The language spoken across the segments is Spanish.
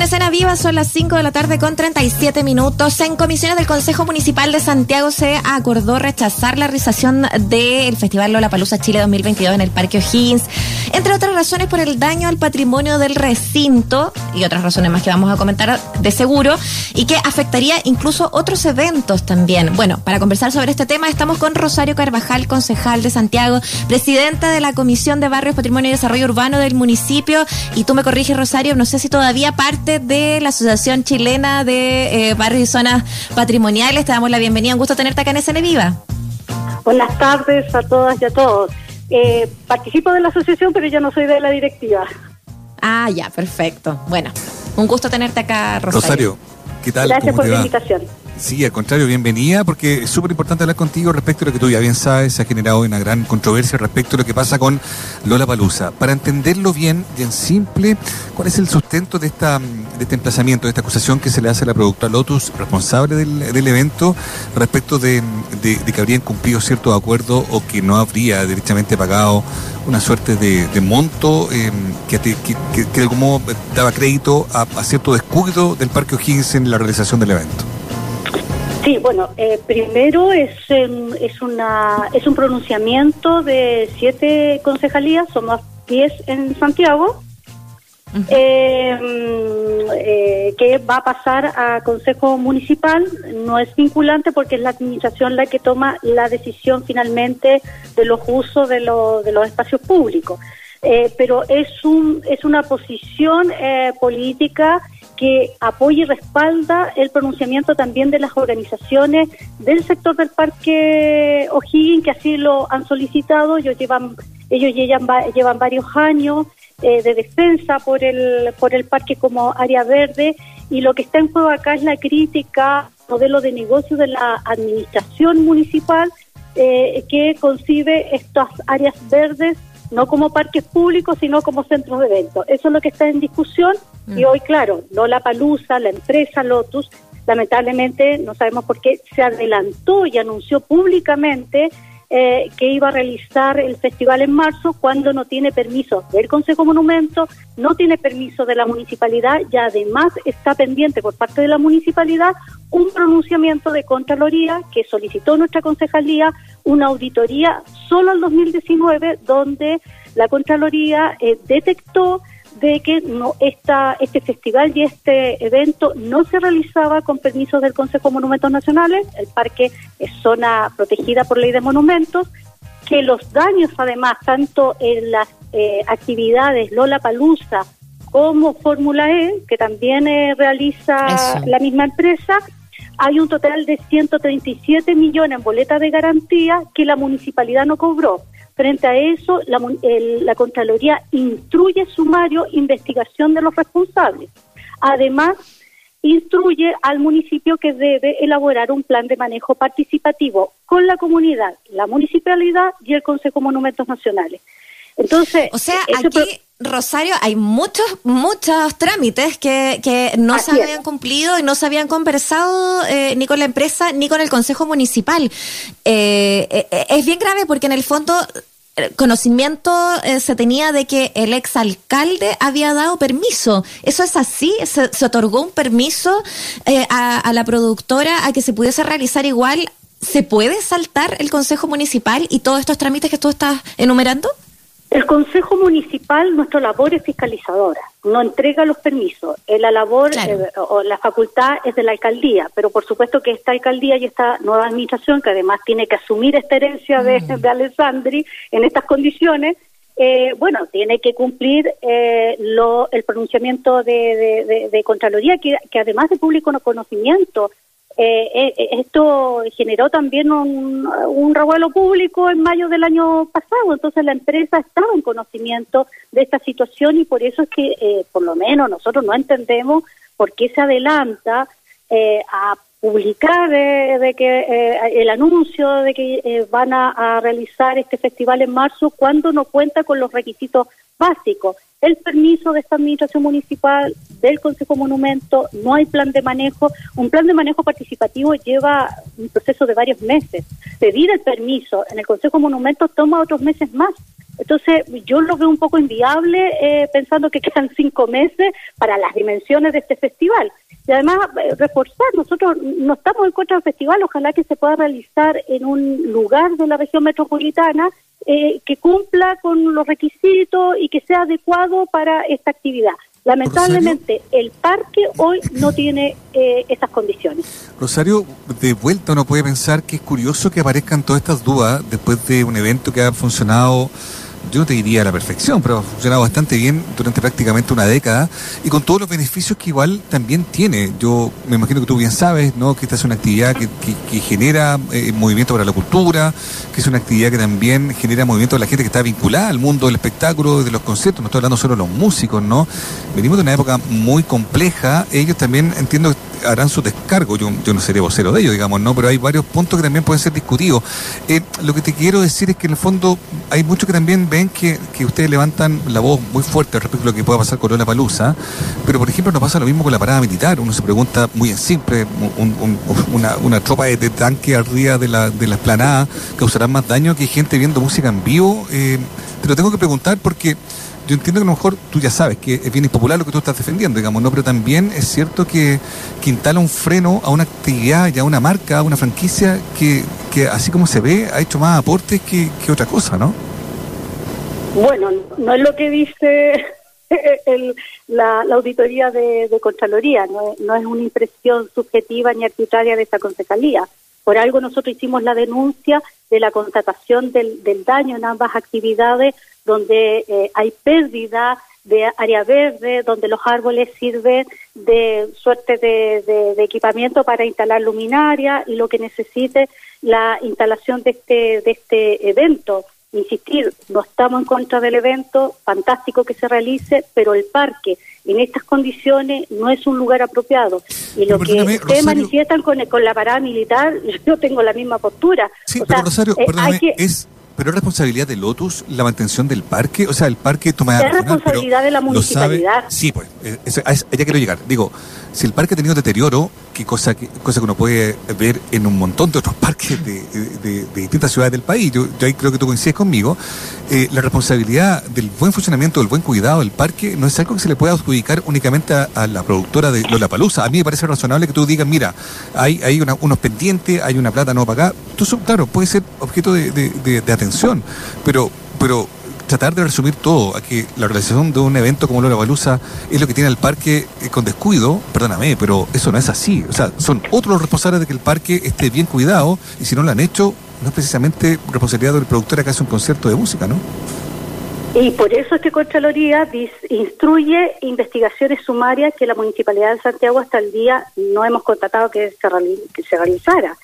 en escena viva, son las 5 de la tarde con 37 minutos. En comisiones del Consejo Municipal de Santiago se acordó rechazar la realización del Festival Lola Palusa Chile 2022 en el Parque O'Higgins, entre otras razones por el daño al patrimonio del recinto y otras razones más que vamos a comentar de seguro y que afectaría incluso otros eventos también. Bueno, para conversar sobre este tema estamos con Rosario Carvajal, concejal de Santiago, presidenta de la Comisión de Barrios, Patrimonio y Desarrollo Urbano del municipio. Y tú me corriges, Rosario, no sé si todavía parte de la Asociación Chilena de eh, Barrios y Zonas Patrimoniales. Te damos la bienvenida. Un gusto tenerte acá en SN Viva. Buenas tardes a todas y a todos. Eh, participo de la asociación, pero yo no soy de la directiva. Ah, ya, perfecto. Bueno, un gusto tenerte acá, Rosario. Rosario, ¿qué tal? Gracias por la invitación. Sí, al contrario, bienvenida, porque es súper importante hablar contigo respecto a lo que tú ya bien sabes, se ha generado una gran controversia respecto a lo que pasa con Lola Palusa. Para entenderlo bien, bien simple, ¿cuál es el sustento de, esta, de este emplazamiento, de esta acusación que se le hace a la productora Lotus, responsable del, del evento, respecto de, de, que habría incumplido cierto acuerdo o que no habría derechamente pagado una suerte de, monto eh, que, que, que, de algún modo daba crédito a, a cierto descuido del Parque O'Higgins en la realización del evento? Sí, bueno, eh, primero es, es, una, es un pronunciamiento de siete concejalías, somos diez en Santiago, eh, eh, que va a pasar a Consejo Municipal. No es vinculante porque es la administración la que toma la decisión finalmente de los usos de, de los espacios públicos. pero es, un, es una posición política que apoya y respalda el pronunciamiento también de las organizaciones del sector del Parque O'Higgins, que así lo han solicitado. Ellos llevan, ellos llevan, llevan varios años eh, de defensa por el, por el parque como área verde y lo que está en juego acá es la crítica modelo de negocio de la administración municipal eh, que concibe estas áreas verdes no como parques públicos, sino como centros de eventos. Eso es lo que está en discusión y hoy, claro, Lola Palusa, la empresa Lotus, lamentablemente, no sabemos por qué, se adelantó y anunció públicamente eh, que iba a realizar el festival en marzo cuando no tiene permiso del Consejo Monumento, no tiene permiso de la municipalidad y además está pendiente por parte de la municipalidad un pronunciamiento de Contraloría que solicitó nuestra concejalía una auditoría solo al 2019 donde la Contraloría eh, detectó de que no esta, este festival y este evento no se realizaba con permisos del Consejo de Monumentos Nacionales, el parque es zona protegida por ley de monumentos, que los daños además, tanto en las eh, actividades Lola Palusa como Fórmula E, que también eh, realiza la misma empresa, hay un total de 137 millones en boleta de garantía que la municipalidad no cobró. Frente a eso, la, la Contraloría instruye sumario investigación de los responsables. Además, instruye al municipio que debe elaborar un plan de manejo participativo con la comunidad, la municipalidad y el Consejo de Monumentos Nacionales. Entonces, o sea, aquí Rosario, hay muchos, muchos trámites que, que no se habían cumplido y no se habían conversado eh, ni con la empresa ni con el Consejo Municipal. Eh, eh, es bien grave porque en el fondo conocimiento se tenía de que el exalcalde había dado permiso. ¿Eso es así? ¿Se, otorgó un permiso a, a la productora a que se pudiese realizar igual? ¿Se puede saltar el Consejo Municipal y todos estos trámites que tú estás enumerando? El Consejo Municipal, nuestra labor es fiscalizadora, no entrega los permisos. La labor eh, o la facultad es de la alcaldía, pero por supuesto que esta alcaldía y esta nueva administración, que además tiene que asumir esta herencia de, mm. Alessandri en estas condiciones, eh, bueno, tiene que cumplir eh, el pronunciamiento de, Contraloría, que, que, además de público conocimiento eh, eh, eh, esto generó también un, revuelo público en mayo del año pasado, entonces la empresa estaba en conocimiento de esta situación y por eso es que, eh, por lo menos, nosotros no entendemos por qué se adelanta a publicar de que el anuncio de que van a realizar este festival en marzo cuando no cuenta con los requisitos básicos el permiso de esta administración municipal, del Consejo Monumento, no hay plan de manejo. Un plan de manejo participativo lleva un proceso de varios meses. Pedir el permiso en el Consejo Monumento toma otros meses más. Entonces, yo lo veo un poco inviable eh, pensando que quedan cinco meses para las dimensiones de este festival. Y además, eh, reforzar, nosotros no estamos en contra del festival, ojalá que se pueda realizar en un lugar de la región metropolitana eh, que cumpla con los requisitos y que sea adecuado para esta actividad. Lamentablemente, el parque hoy no tiene eh, esas condiciones. Rosario, de vuelta uno puede pensar que es curioso que aparezcan todas estas dudas después de un evento que ha funcionado yo te diría a la perfección, pero ha funcionado bastante bien durante prácticamente una década y con todos los beneficios que igual también tiene. Yo me imagino que tú bien sabes, ¿no? Que esta es una actividad que, genera eh, movimiento para la cultura, que es una actividad que también genera movimiento para la gente que está vinculada al mundo del espectáculo, de los conciertos. No estoy hablando solo de los músicos, ¿no? Venimos de una época muy compleja. Ellos también entiendo harán su descargo. Yo, yo no seré vocero de ellos, digamos, ¿no? Pero hay varios puntos que también pueden ser discutidos. Eh, lo que te quiero decir es que en el fondo hay muchos que también ven que, que ustedes levantan la voz muy fuerte respecto a lo que pueda pasar con la Palusa, pero por ejemplo no pasa lo mismo con la parada militar. Uno se pregunta muy en simple, una, una, tropa de, tanque arriba de la, de la esplanada causará más daño que gente viendo música en vivo. Eh, te lo tengo que preguntar porque yo entiendo que a lo mejor tú ya sabes que es bien impopular lo que tú estás defendiendo, digamos, ¿no? Pero también es cierto que, que instala un freno a una actividad y a una marca, a una franquicia que, que así como se ve, ha hecho más aportes que, que otra cosa, ¿no? Bueno, no es lo que dice la, auditoría de, Contraloría, no, no, es una impresión subjetiva ni arbitraria de esta concejalía. Por algo nosotros hicimos la denuncia de la constatación del, del daño en ambas actividades donde eh, hay pérdida de área verde, donde los árboles sirven de suerte de, equipamiento para instalar luminaria y lo que necesite la instalación de este, de este evento. Insistir, no estamos en contra del evento, fantástico que se realice, pero el parque en estas condiciones no es un lugar apropiado. Y lo que ustedes manifiestan con, con la parada militar, yo tengo la misma postura. Sí, pero Rosario, eh, perdóname, es pero es responsabilidad de Lotus la mantención del parque, o sea, el parque toma... Es responsabilidad de la municipalidad. Sí, pues, eh, ya quiero llegar. Digo, si el parque ha tenido deterioro, que cosa que, cosa que uno puede ver en un montón de otros parques de, distintas ciudades del país, yo, ahí creo que tú coincides conmigo, eh, la responsabilidad del buen funcionamiento, del buen cuidado del parque, no es algo que se le pueda adjudicar únicamente a, la productora de Lola Palusa. A mí me parece razonable que tú digas, mira, hay, hay unos pendientes, hay una plata no pagada. Tú, claro, puede ser objeto de, atención, pero, pero tratar de resumir todo a que la realización de un evento como Lola Balusa es lo que tiene el parque eh, con descuido, perdóname, pero eso no es así. O sea, son otros los responsables de que el parque esté bien cuidado y si no lo han hecho, no es precisamente responsabilidad del productor que hace un concierto de música, ¿no? Y por eso es que Contraloría instruye investigaciones sumarias que la Municipalidad de Santiago hasta el día no hemos se, que se realizara.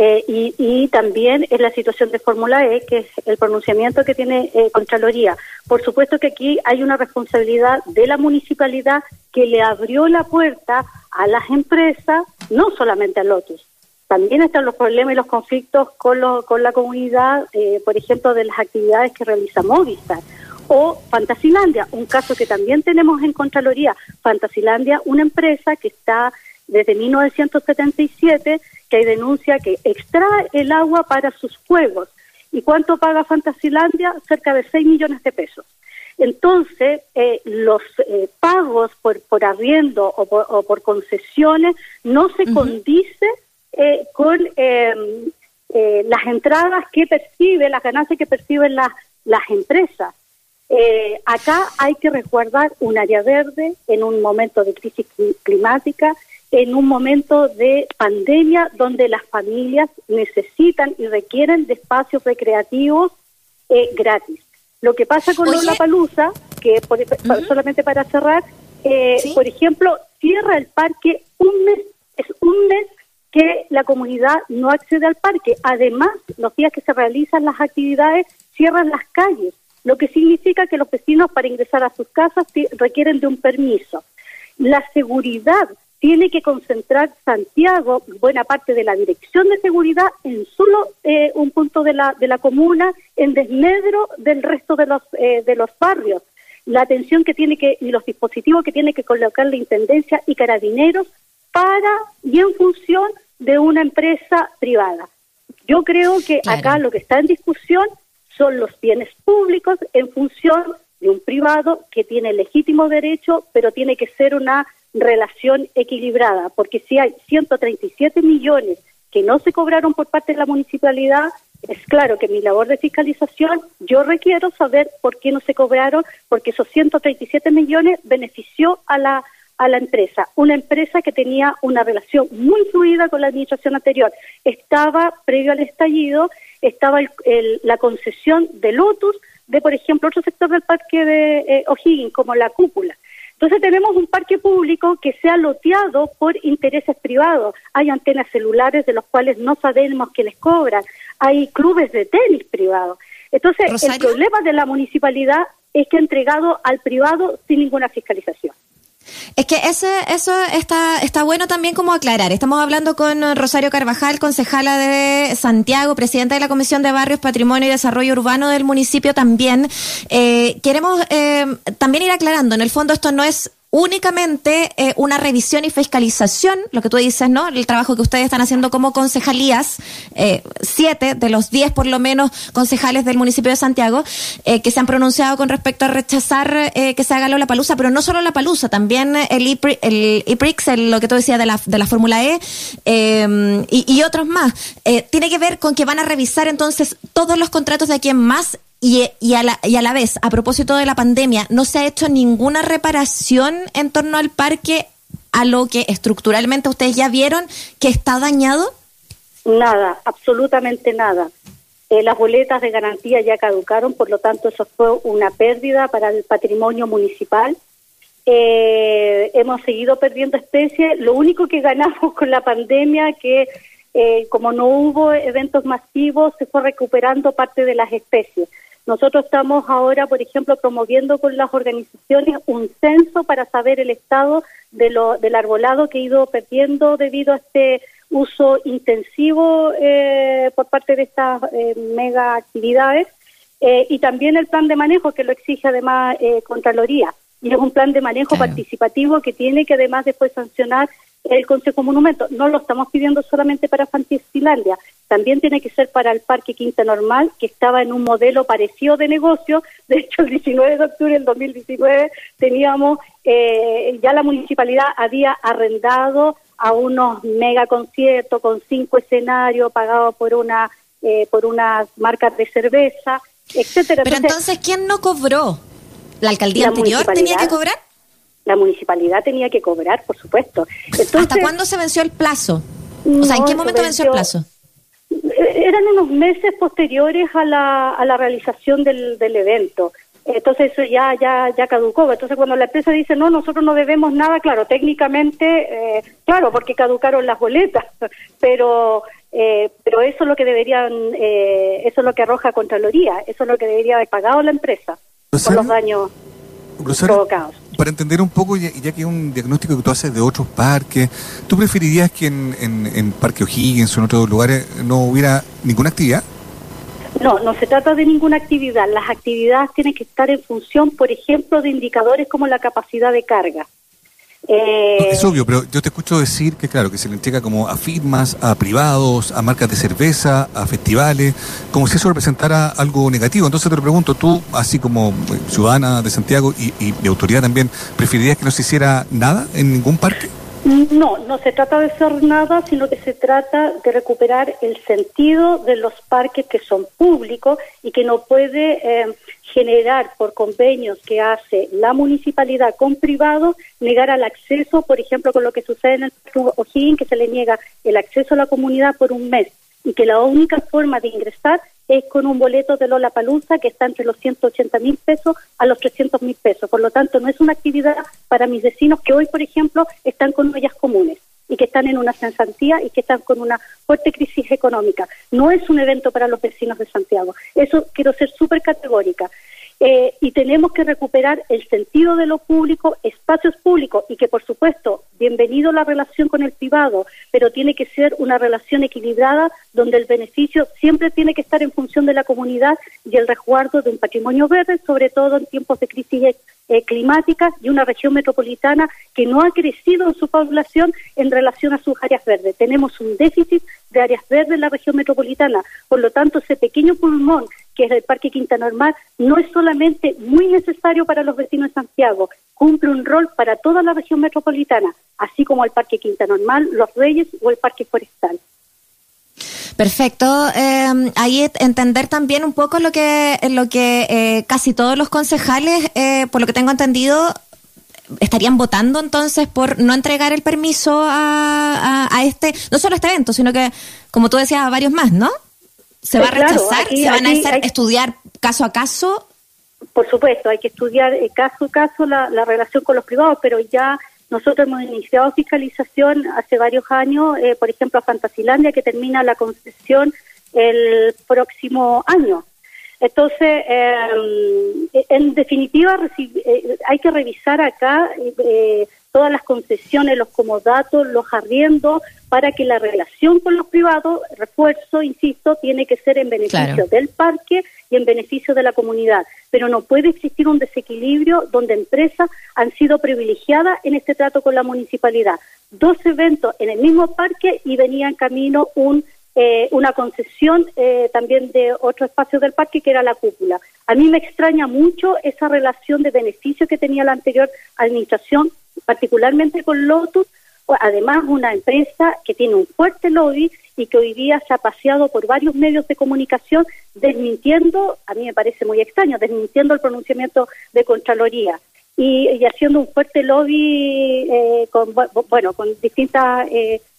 Eh, y, también es la situación de Fórmula E, que es el pronunciamiento que tiene eh, Contraloría. Por supuesto que aquí hay una responsabilidad de la municipalidad que le abrió la puerta a las empresas, no solamente a Lotus. También están los problemas y los conflictos con, con la comunidad, eh, por ejemplo, de las actividades que realiza Movistar. O Fantasilandia, un caso que también tenemos en Contraloría. Fantasilandia, una empresa que está desde 1977 que hay denuncia que extrae el agua para sus juegos. ¿Y cuánto paga Fantasilandia? Cerca de 6 millones de pesos. Entonces, eh, los eh, pagos por, por arriendo o por, concesiones no se condice eh, con em, las entradas que percibe, las ganancias que perciben las, las empresas. acá hay que resguardar un área verde en un momento de crisis climática en un momento de pandemia donde las familias necesitan y requieren de espacios recreativos eh, gratis. Lo que pasa con la Palusa, que solamente para cerrar, eh, por ejemplo, cierra el parque un mes, es un mes que la comunidad no accede al parque. Además, los días que se realizan las actividades, cierran las calles, lo que significa que los vecinos para ingresar a sus casas requieren de un permiso. La seguridad tiene que concentrar Santiago, buena parte de la dirección de seguridad, en solo eh, un punto de la, de la comuna, en desmedro del resto de los, eh, de los barrios. La atención que tiene que, y los dispositivos que tiene que colocar la Intendencia y Carabineros para y en función de una empresa privada. Yo creo que acá lo que está en discusión son los bienes públicos en función de un privado que tiene legítimo derecho, pero tiene que ser una relación equilibrada, porque si hay 137 millones que no se cobraron por parte de la municipalidad, es claro que mi labor de fiscalización, yo requiero saber por qué no se cobraron, porque esos 137 millones benefició a la a la empresa, una empresa que tenía una relación muy fluida con la administración anterior. Estaba, previo al estallido, estaba la concesión de Lotus de, por ejemplo, otro sector del parque de eh, O'Higgins, como la cúpula. Entonces tenemos un parque público que se ha loteado por intereses privados. Hay antenas celulares de los cuales no sabemos que les cobran. Hay clubes de tenis privados. Entonces el problema de la municipalidad es que ha entregado al privado sin ninguna fiscalización. Es que ese, eso está, está bueno también como aclarar. Estamos hablando con Rosario Carvajal, concejala de Santiago, presidenta de la Comisión de Barrios, Patrimonio y Desarrollo Urbano del municipio también. Eh, queremos eh, también ir aclarando, en el fondo esto no es únicamente eh, una revisión y fiscalización, lo que tú dices, ¿no? El trabajo que ustedes están haciendo como concejalías, eh, siete de los diez por lo menos concejales del municipio de Santiago, eh, que se han pronunciado con respecto a rechazar que se haga la palusa, pero no solo la palusa, también el, IPRI, el IPRIX, lo que tú decías de la, de la Fórmula E, y, y, otros más. tiene que ver con que van a revisar entonces todos los contratos de aquí más y, y, a la, y a la vez, a propósito de la pandemia, ¿no se ha hecho ninguna reparación en torno al parque a lo que estructuralmente ustedes ya vieron que está dañado? Nada, absolutamente nada. Eh, las boletas de garantía ya caducaron, por lo tanto eso fue una pérdida para el patrimonio municipal. Eh, hemos seguido perdiendo especies. Lo único que ganamos con la pandemia que eh, como no hubo eventos masivos, se fue recuperando parte de las especies. Nosotros estamos ahora, por ejemplo, promoviendo con las organizaciones un censo para saber el estado de lo, del arbolado que ha ido perdiendo debido a este uso intensivo eh, por parte de estas eh, mega actividades eh, y también el plan de manejo que lo exige además Contraloría. Y es un plan de manejo participativo que tiene que además después sancionar el Consejo Monumento. No lo estamos pidiendo solamente para Fantasilandia, también tiene que ser para el Parque Quinta Normal, que estaba en un modelo parecido de negocio. De hecho, el 19 de octubre del 2019 teníamos, eh, ya la municipalidad había arrendado a unos mega conciertos con cinco escenarios pagados por una eh, por unas marcas de cerveza, etcétera. Pero entonces, ¿quién no cobró? ¿La alcaldía anterior tenía que cobrar? La municipalidad tenía que cobrar, por supuesto. ¿Hasta cuándo se venció el plazo? O sea, ¿en qué momento venció, el plazo? Eh, eran unos meses posteriores a la, a la realización del, del evento. Entonces eso ya, ya, ya caducó. Entonces cuando la empresa dice, no, nosotros no debemos nada, claro, técnicamente, eh, claro, porque caducaron las boletas, pero eh, pero eso es lo que deberían, eso es lo que arroja Contraloría, eso es lo que debería haber pagado la empresa por los daños provocados para entender un poco, ya, que es un diagnóstico que tú haces de otros parques, ¿tú preferirías que en, en, Parque O'Higgins o en otros lugares no hubiera ninguna actividad? No, no se trata de ninguna actividad. Las actividades tienen que estar en función, por ejemplo, de indicadores como la capacidad de carga. Eh, es obvio, pero yo te escucho decir que, claro, que se le entrega como a firmas, a privados, a marcas de cerveza, a festivales, como si eso representara algo negativo. Entonces te lo pregunto, tú, así como eh, ciudadana de Santiago y, y de autoridad también, ¿preferirías que no se hiciera nada en ningún parque? No, no se trata de hacer nada, sino que se trata de recuperar el sentido de los parques que son públicos y que no puede eh, generar por convenios que hace la municipalidad con privados negar al acceso, por ejemplo, con lo que sucede en el O'Higgins, que se le niega el acceso a la comunidad por un mes y que la única forma de ingresar es con un boleto de Lola Palusa que está entre los 180 mil pesos a los 300 mil pesos. Por lo tanto, no es una actividad para mis vecinos que hoy, por ejemplo, están con ollas comunes y que están en una censantía y que están con una fuerte crisis económica. No es un evento para los vecinos de Santiago. Eso quiero ser súper categórica. Eh, y tenemos que recuperar el sentido de lo público, espacios públicos y que por supuesto, bienvenido la relación con el privado, pero tiene que ser una relación equilibrada donde el beneficio siempre tiene que estar en función de la comunidad y el resguardo de un patrimonio verde, sobre todo en tiempos de crisis eh, climática y una región metropolitana que no ha crecido en su población en relación a sus áreas verdes. Tenemos un déficit de áreas verdes en la región metropolitana, por lo tanto ese pequeño pulmón que es el Parque Quinta Normal, no es solamente muy necesario para los vecinos de Santiago, cumple un rol para toda la región metropolitana, así como el Parque Quinta Normal, Los Reyes o el Parque Forestal. Perfecto. Eh, ahí entender también un poco lo que, lo que eh, casi todos los concejales, eh, por lo que tengo entendido, estarían votando entonces por no entregar el permiso a, a, este, no solo a este evento, sino que, como tú decías, a varios más, ¿no? ¿Se va a rechazar? ¿Se van a hacer, estudiar caso a caso? Por supuesto, hay que estudiar eh, caso a caso la, la relación con los privados, pero ya nosotros hemos iniciado fiscalización hace varios años, eh, por ejemplo, a Fantasilandia, que termina la concesión el próximo año. Entonces, em, en definitiva, eh, hay que revisar acá eh, todas las concesiones, los comodatos, los arriendos, para que la relación con los privados, refuerzo, insisto, tiene que ser en beneficio del parque y en beneficio de la comunidad. Pero no puede existir un desequilibrio donde empresas han sido privilegiadas en este trato con la municipalidad. Dos eventos en el mismo parque y venía en camino un eh, una concesión eh, también de otro espacio del parque que era la cúpula. A mí me extraña mucho esa relación de beneficio que tenía la anterior administración, particularmente con Lotus, además una empresa que tiene un fuerte lobby y que hoy día se ha paseado por varios medios de comunicación desmintiendo, a mí me parece muy extraño, desmintiendo el pronunciamiento de Contraloría y, haciendo un fuerte lobby eh, con, bueno, con distintas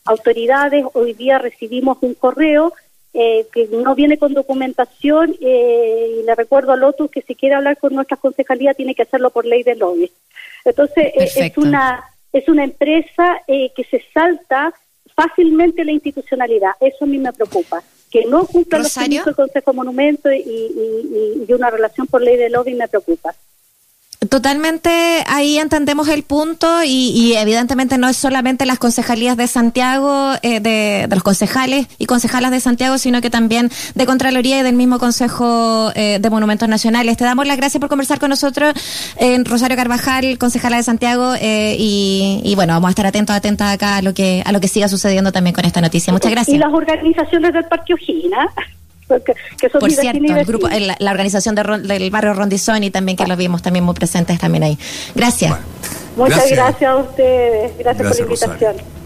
autoridades, hoy día recibimos un correo eh, que no viene con documentación eh, y le recuerdo a Lotus que si quiere hablar con nuestra concejalía tiene que hacerlo por ley de lobby. Entonces eh, es una es una empresa que se salta fácilmente la institucionalidad. Eso a mí me preocupa. Que no cumpla los permisos del Consejo Monumento y, y, y una relación por ley de lobby me preocupa. Totalmente, ahí entendemos el punto y, evidentemente no es solamente las concejalías de Santiago, eh, de, los concejales y concejalas de Santiago, sino que también de Contraloría y del mismo Consejo eh, de Monumentos Nacionales. Te damos las gracias por conversar con nosotros, en Rosario Carvajal, concejala de Santiago, eh, y, bueno, vamos a estar atentos, atentas acá a lo que a lo que siga sucediendo también con esta noticia. Muchas gracias. Y las organizaciones del Por cierto, el grupo, la organización del barrio Rondizoni también que lo vimos también muy presentes también ahí. Gracias. Muchas gracias. a ustedes. Gracias, por la invitación.